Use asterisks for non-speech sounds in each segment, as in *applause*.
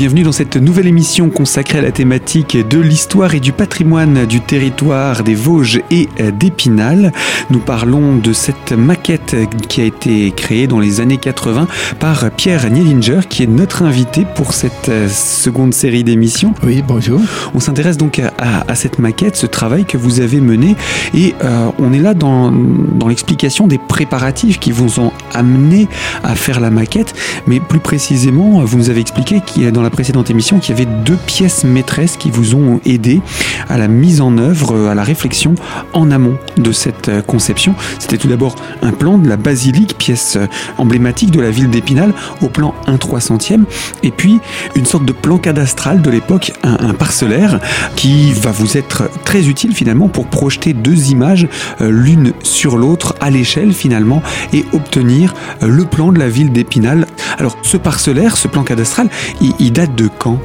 bienvenue dans cette nouvelle émission consacrée à la thématique de l'histoire et du patrimoine du territoire des Vosges et d'Épinal. Nous parlons de cette maquette qui a été créée dans les années 80 par Pierre Nielinger qui est notre invité pour cette seconde série d'émissions. Oui, bonjour. On s'intéresse donc à, cette maquette, ce travail que vous avez mené et euh, on est là dans, dans l'explication des préparatifs qui vous ont amené à faire la maquette, mais plus précisément, vous nous avez expliqué qu'il y a dans la précédente émission qu'il y avait deux pièces maîtresses qui vous ont aidé à la mise en œuvre, à la réflexion en amont de cette euh, conception. C'était tout d'abord un plan de la basilique, pièce euh, emblématique de la ville d'Épinal, au plan 1 300e, et puis une sorte de plan cadastral de l'époque, un, parcellaire, qui va vous être très utile finalement pour projeter deux images euh, l'une sur l'autre à l'échelle finalement et obtenir le plan de la ville d'Épinal. Alors ce parcellaire, ce plan cadastral, il, de quand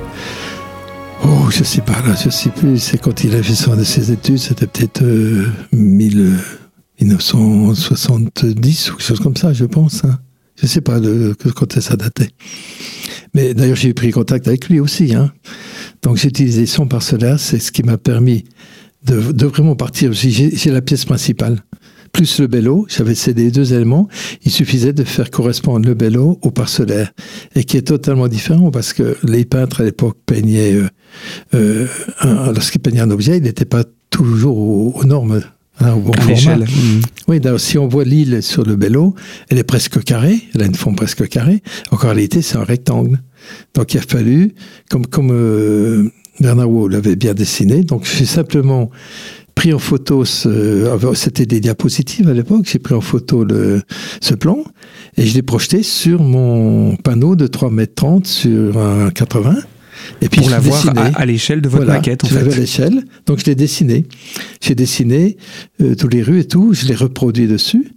Oh, je sais pas, là, je sais plus. C'est quand il a fait son, ses études, c'était peut-être 1970 ou quelque chose comme ça, je pense. Hein. Je sais pas de, quand ça datait. Mais d'ailleurs, j'ai pris contact avec lui aussi. Hein. Donc, j'ai utilisé son parcellaire, c'est ce qui m'a permis de, vraiment partir. J'ai la pièce principale plus le bello, j'avais cédé deux éléments, il suffisait de faire correspondre le bello au parcellaire, et qui est totalement différent parce que les peintres à l'époque peignaient, euh, euh, lorsqu'ils peignaient un objet, il n'était pas toujours aux, normes. Hein, au bon format. Mmh. Oui, d'ailleurs, si on voit l'île sur le bello, elle est presque carrée, elle a une forme presque carrée. En réalité, c'est un rectangle. Donc, il a fallu, comme, comme euh, Bernard Waugh l'avait bien dessiné, donc j'ai simplement pris en photo ce, c'était des diapositives à l'époque, j'ai pris en photo le, ce plan et je l'ai projeté sur mon panneau de 3 mètres 30 sur un 80. Et puis pour l'avoir à, l'échelle de votre maquette, en fait. à l'échelle, donc je l'ai dessiné. J'ai dessiné euh, tous les rues et tout, je l'ai reproduit dessus.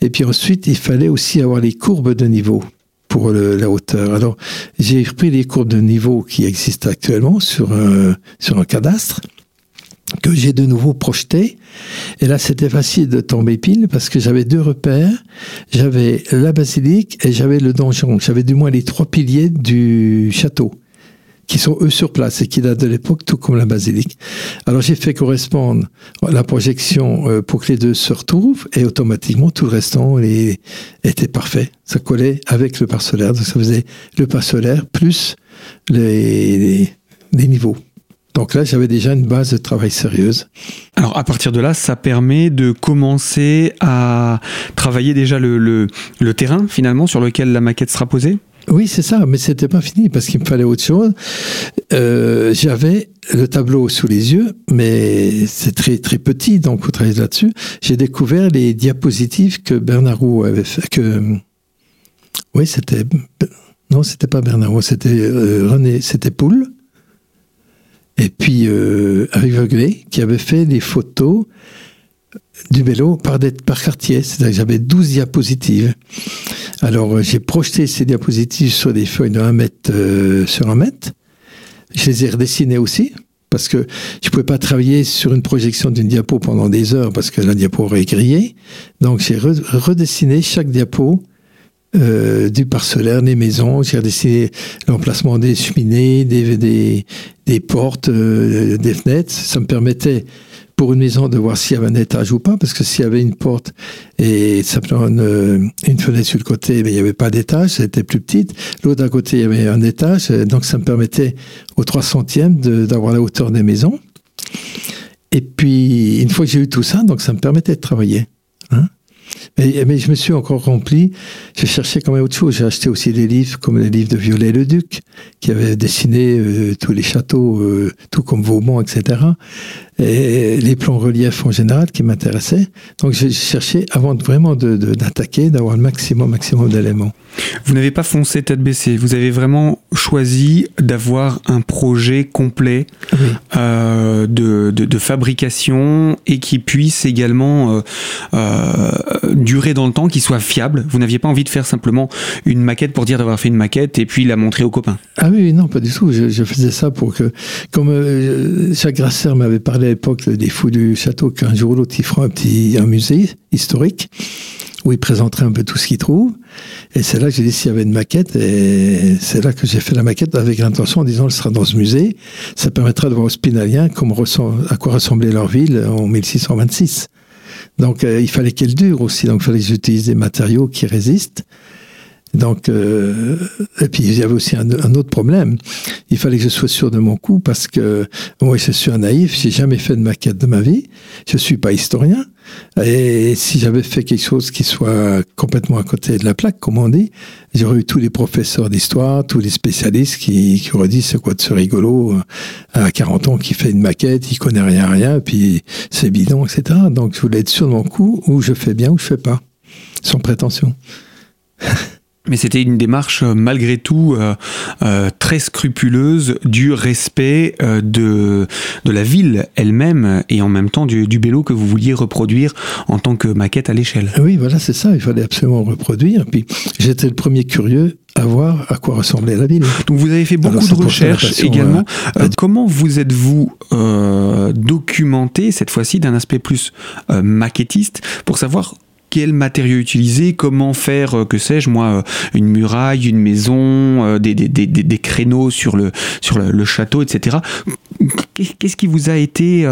Et puis ensuite, il fallait aussi avoir les courbes de niveau pour la hauteur. Alors, j'ai repris les courbes de niveau qui existent actuellement sur un, sur un cadastre que j'ai de nouveau projeté. Et là, c'était facile de tomber pile parce que j'avais deux repères. J'avais la basilique et j'avais le donjon. J'avais du moins les trois piliers du château qui sont eux sur place et qui datent de l'époque, tout comme la basilique. Alors j'ai fait correspondre la projection euh, pour que les deux se retrouvent et automatiquement tout le restant était parfait. Ça collait avec le parcellaire, donc ça faisait le parcellaire plus les, les niveaux. Donc là, j'avais déjà une base de travail sérieuse. Alors à partir de là, ça permet de commencer à travailler déjà le, le, terrain finalement sur lequel la maquette sera posée? Oui, c'est ça, mais c'était pas fini parce qu'il me fallait autre chose. Euh, j'avais le tableau sous les yeux, mais c'est très très petit, donc vous travaillez là-dessus. J'ai découvert les diapositives que Bernard Roux avait fait. Que oui, c'était non, c'était pas Bernard Roux, c'était euh, René, c'était Poule et puis euh, avec Veuglé, qui avait fait des photos du vélo par, par quartier. C'est-à-dire que j'avais 12 diapositives. Alors euh, j'ai projeté ces diapositives sur des feuilles de 1 mètre euh, sur 1 mètre. Je les ai redessinées aussi, parce que je ne pouvais pas travailler sur une projection d'une diapo pendant des heures, parce que la diapo aurait grillé. Donc j'ai redessiné chaque diapo euh, du parcellaire, des maisons. J'ai l'emplacement des cheminées, des, des, portes, euh, des fenêtres. Ça me permettait pour une maison de voir s'il y avait un étage ou pas, parce que s'il y avait une porte et simplement une, une fenêtre sur le côté, mais il n'y avait pas d'étage, c'était plus petite. L'autre à côté, il y avait un étage, donc ça me permettait au 300e d'avoir la hauteur des maisons. Et puis, une fois que j'ai eu tout ça, donc ça me permettait de travailler. Hein mais, je me suis encore rempli. J'ai cherché quand même autre chose. J'ai acheté aussi des livres comme les livres de Viollet-le-Duc, qui avait dessiné euh, tous les châteaux, euh, tout comme Vaumont, etc et les plans reliefs en général qui m'intéressaient. Donc j'ai cherché avant vraiment d'attaquer, de, d'avoir le maximum, maximum d'éléments. Vous n'avez pas foncé tête baissée, vous avez vraiment choisi d'avoir un projet complet euh, de, de, fabrication et qui puisse également durer dans le temps, qui soit fiable. Vous n'aviez pas envie de faire simplement une maquette pour dire d'avoir fait une maquette et puis la montrer aux copains. Ah oui, non, pas du tout. Je, faisais ça pour que, comme Jacques Grasser m'avait parlé à l'époque des fous du château qu'un jour ou l'autre, ils feront un petit musée historique où il présenterait un peu tout ce qu'il trouve. Et c'est là que j'ai dit s'il y avait une maquette, et c'est là que j'ai fait la maquette avec l'intention en disant elle sera dans ce musée. Ça permettra de voir aux Spinaliens comment à quoi ressemblait leur ville en 1626. Donc euh, il fallait qu'elle dure aussi, donc il fallait que des matériaux qui résistent. Donc, euh, et puis il y avait aussi un, autre problème. Il fallait que je sois sûr de mon coup parce que moi je suis un naïf, j'ai jamais fait de maquette de ma vie, je suis pas historien. Et si j'avais fait quelque chose qui soit complètement à côté de la plaque, comme on dit, j'aurais eu tous les professeurs d'histoire, tous les spécialistes qui, qui auraient dit c'est quoi de ce rigolo euh, à 40 ans qui fait une maquette, il connaît rien rien, puis c'est bidon, etc. Donc je voulais être sûr de mon coup, où je fais bien ou je fais pas, sans prétention. *laughs* Mais c'était une démarche euh, malgré tout euh, euh, très scrupuleuse du respect de, de la ville elle-même et en même temps du, du bélo que vous vouliez reproduire en tant que maquette à l'échelle. Oui, voilà, c'est ça, il fallait absolument reproduire. Puis j'étais le premier curieux à voir à quoi ressemblait la ville. Donc vous avez fait beaucoup de recherches également. comment vous êtes-vous documenté cette fois-ci d'un aspect plus maquettiste pour savoir quel matériau utiliser, comment faire, euh, que sais-je moi, euh, une muraille, une maison, euh, des, des, des, des, créneaux sur le, sur le, château, etc. Qu'est-ce qui vous a été,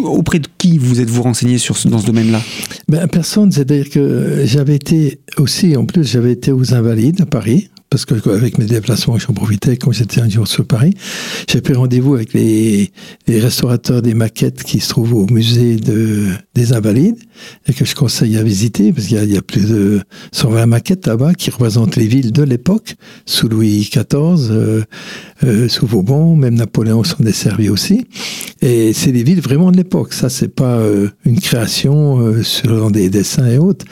auprès de qui vous êtes-vous renseigné sur, dans ce domaine-là? Ben, Personne, c'est-à-dire que j'avais été aussi, en plus, j'avais été aux Invalides à Paris, parce que avec mes déplacements, j'en profitais quand j'étais un jour sur Paris. J'ai pris rendez-vous avec les, restaurateurs des maquettes qui se trouvent au musée de, des Invalides et que je conseille à visiter parce qu'il y, a plus de 120 maquettes là-bas qui représentent les villes de l'époque, sous Louis XIV, euh, euh, sous Vauban, même Napoléon s'en est servi aussi. Et c'est des villes vraiment de l'époque. Ça, c'est pas euh, une création euh, sur des dessins et autres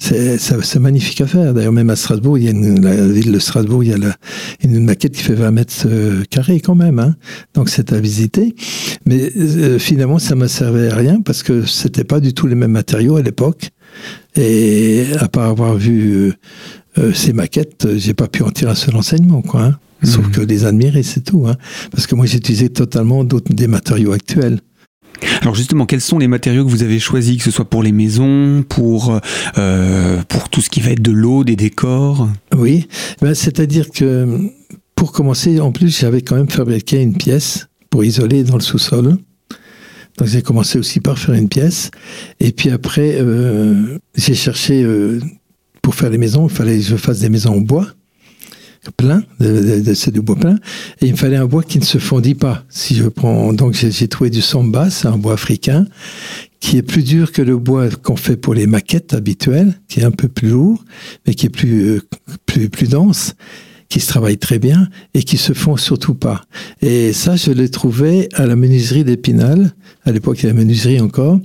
c'est magnifique à faire. D'ailleurs, même à Strasbourg, il y a une, la ville de Strasbourg, il y a la, une maquette qui fait 20 mètres euh, carrés quand même. Hein. Donc c'est à visiter. Mais euh, finalement, ça m'a servi à rien parce que c'était pas du tout les mêmes matériaux à l'époque. Et à part avoir vu euh, ces maquettes, j'ai pas pu en tirer un seul enseignement, quoi. Hein. Sauf mmh. que les admirer, c'est tout. Hein. Parce que moi, j'utilisais totalement d'autres des matériaux actuels. Alors justement, quels sont les matériaux que vous avez choisis, que ce soit pour les maisons, pour, euh, pour tout ce qui va être de l'eau, des décors? Oui, ben, c'est-à-dire que pour commencer, en plus, j'avais quand même fabriqué une pièce pour isoler dans le sous-sol. Donc j'ai commencé aussi par faire une pièce. Et puis après, euh, j'ai cherché, euh, pour faire les maisons, il fallait que je fasse des maisons en bois plein, c'est du bois plein, et il me fallait un bois qui ne se fondit pas. Si je prends, donc j'ai trouvé du samba, c'est un bois africain, qui est plus dur que le bois qu'on fait pour les maquettes habituelles, qui est un peu plus lourd, mais qui est plus, euh, plus, plus dense qui se travaille très bien et qui se fond surtout pas. Et ça, je l'ai trouvé à la menuiserie d'Épinal. À l'époque, il y a la menuiserie encore.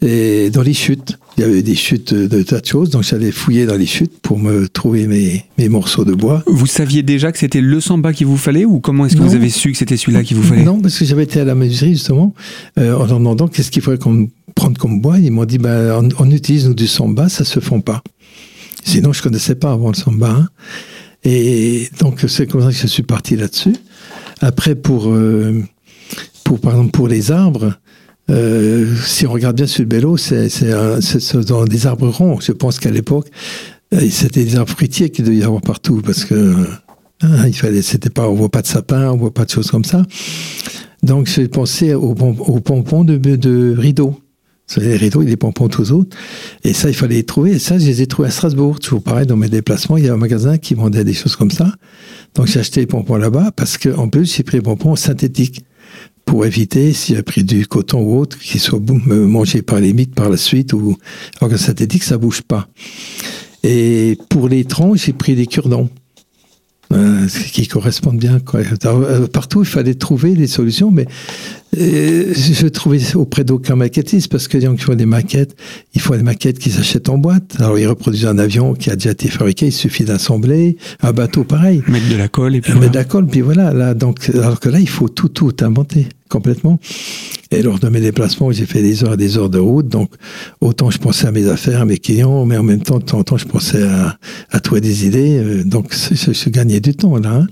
Et dans les chutes. Il y avait des chutes de tas de choses. Donc, j'allais fouiller dans les chutes pour me trouver mes, mes morceaux de bois. Vous saviez déjà que c'était le samba qu'il vous fallait ou comment est-ce que vous avez su que c'était celui-là qu'il vous fallait? Non, parce que j'avais été à la menuiserie, justement, euh, en demandant qu'est-ce qu'il faudrait qu'on prenne comme bois. Ils m'ont dit, bah, on, utilise nous, du samba, ça se fond pas. Sinon, je connaissais pas avant le samba. Hein. Et donc, c'est comme ça que je suis parti là-dessus. Après, pour, euh, pour, par exemple, pour les arbres, euh, si on regarde bien sur le bélo, c'est dans des arbres ronds. Je pense qu'à l'époque, euh, c'était des arbres fruitiers qu'il devait y avoir partout parce que hein, il fallait, c'était pas, on voit pas de sapin, on voit pas de choses comme ça. Donc j'ai pensé aux, aux pompons de, de rideaux les rideaux, il est pompons tous autres. Et ça, il fallait les trouver. Et ça, je les ai trouvés à Strasbourg. Toujours pareil, dans mes déplacements, il y a un magasin qui vendait des choses comme ça. Donc, j'ai acheté les pompons là-bas parce qu'en plus, j'ai pris des pompons synthétiques pour éviter, si j'ai pris du coton ou autre, qu'il soit mangé par les mythes par la suite ou, alors que synthétique, ça bouge pas. Et pour les troncs, j'ai pris des cure-dents. Euh, qui correspondent bien. Quoi. Euh, partout, il fallait trouver des solutions, mais euh, je trouvais auprès d'aucun maquettiste, parce que les gens qui font des maquettes, il faut des maquettes qu'ils achètent en boîte. Alors, ils reproduisent un avion qui a déjà été fabriqué, il suffit d'assembler, un bateau pareil. Mettre de la colle et puis. Mettre de la colle, puis voilà. Là, donc, alors que là, il faut tout, tout inventer complètement. Et lors de mes déplacements, j'ai fait des heures et des heures de route. Donc, autant je pensais à mes affaires, à mes clients, mais en même temps, de temps en temps, je pensais à, à trouver des idées. Euh, donc, je, gagnais du temps, là. Hein.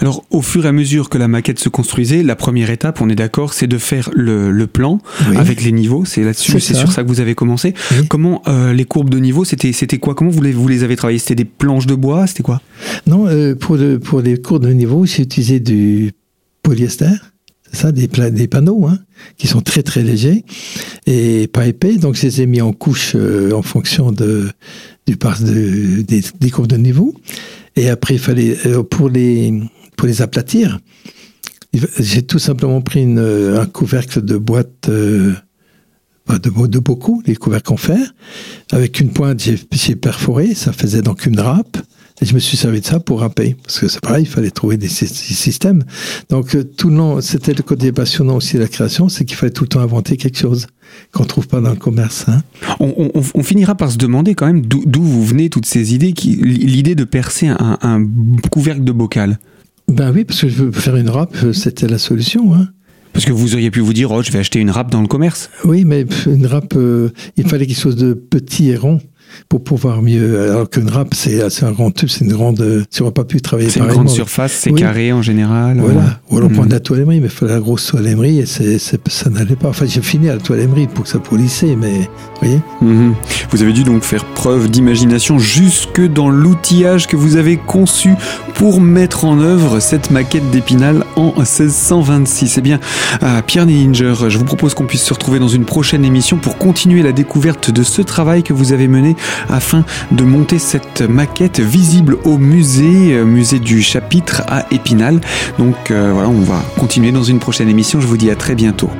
Alors, au fur et à mesure que la maquette se construisait, la première étape, on est d'accord, c'est de faire le, plan avec les niveaux. C'est là-dessus, c'est sur ça que vous avez commencé. Comment euh, les courbes de niveau, c'était c'était quoi? Comment vous les, vous les avez travaillées? C'était des planches de bois? C'était quoi? Non, euh, pour, pour les courbes de niveau, j'ai utilisé du polyester. Ça, des, des panneaux hein, qui sont très très légers et pas épais. Donc, je les ai mis en couche euh, en fonction de, du part de, des, courbes de niveau. Et après, il fallait, pour les, pour les aplatir, j'ai tout simplement pris une, un couvercle de boîte euh, de, de beaucoup, les couvercles en fer. Avec une pointe, j'ai perforé, ça faisait donc une râpe. Et je me suis servi de ça pour râper. Parce que c'est pareil, il fallait trouver des, systèmes. Donc, euh, tout le long, c'était le côté passionnant aussi de la création, c'est qu'il fallait tout le temps inventer quelque chose qu'on ne trouve pas dans le commerce. Hein. On, finira par se demander quand même d'où vous venez toutes ces idées, l'idée de percer un, un couvercle de bocal. Ben oui, parce que je veux faire une râpe, euh, c'était la solution. Hein. Parce que vous auriez pu vous dire, oh, je vais acheter une râpe dans le commerce. Oui, mais une râpe, euh, il fallait quelque chose de petit et rond pour pouvoir mieux. Alors qu'une râpe, c'est un grand tube, c'est une grande. Tu n'auras pas pu travailler C'est une grande surface, c'est carré en général. Voilà. Ou alors prendre mm. la toile mais il fallait la grosse toile et ça n'allait pas. Enfin, j'ai fini à la toile pour que ça polissait, mais. Vous voyez mm-hmm. Vous avez dû donc faire preuve d'imagination jusque dans l'outillage que vous avez conçu pour mettre en œuvre cette maquette d'Épinal en 1626. Eh bien, Pierre Nellinger, je vous propose qu'on puisse se retrouver dans une prochaine émission pour continuer la découverte de ce travail que vous avez mené afin de monter cette maquette visible au musée, euh, musée du chapitre à Épinal. Donc euh, voilà, on va continuer dans une prochaine émission. Je vous dis à très bientôt.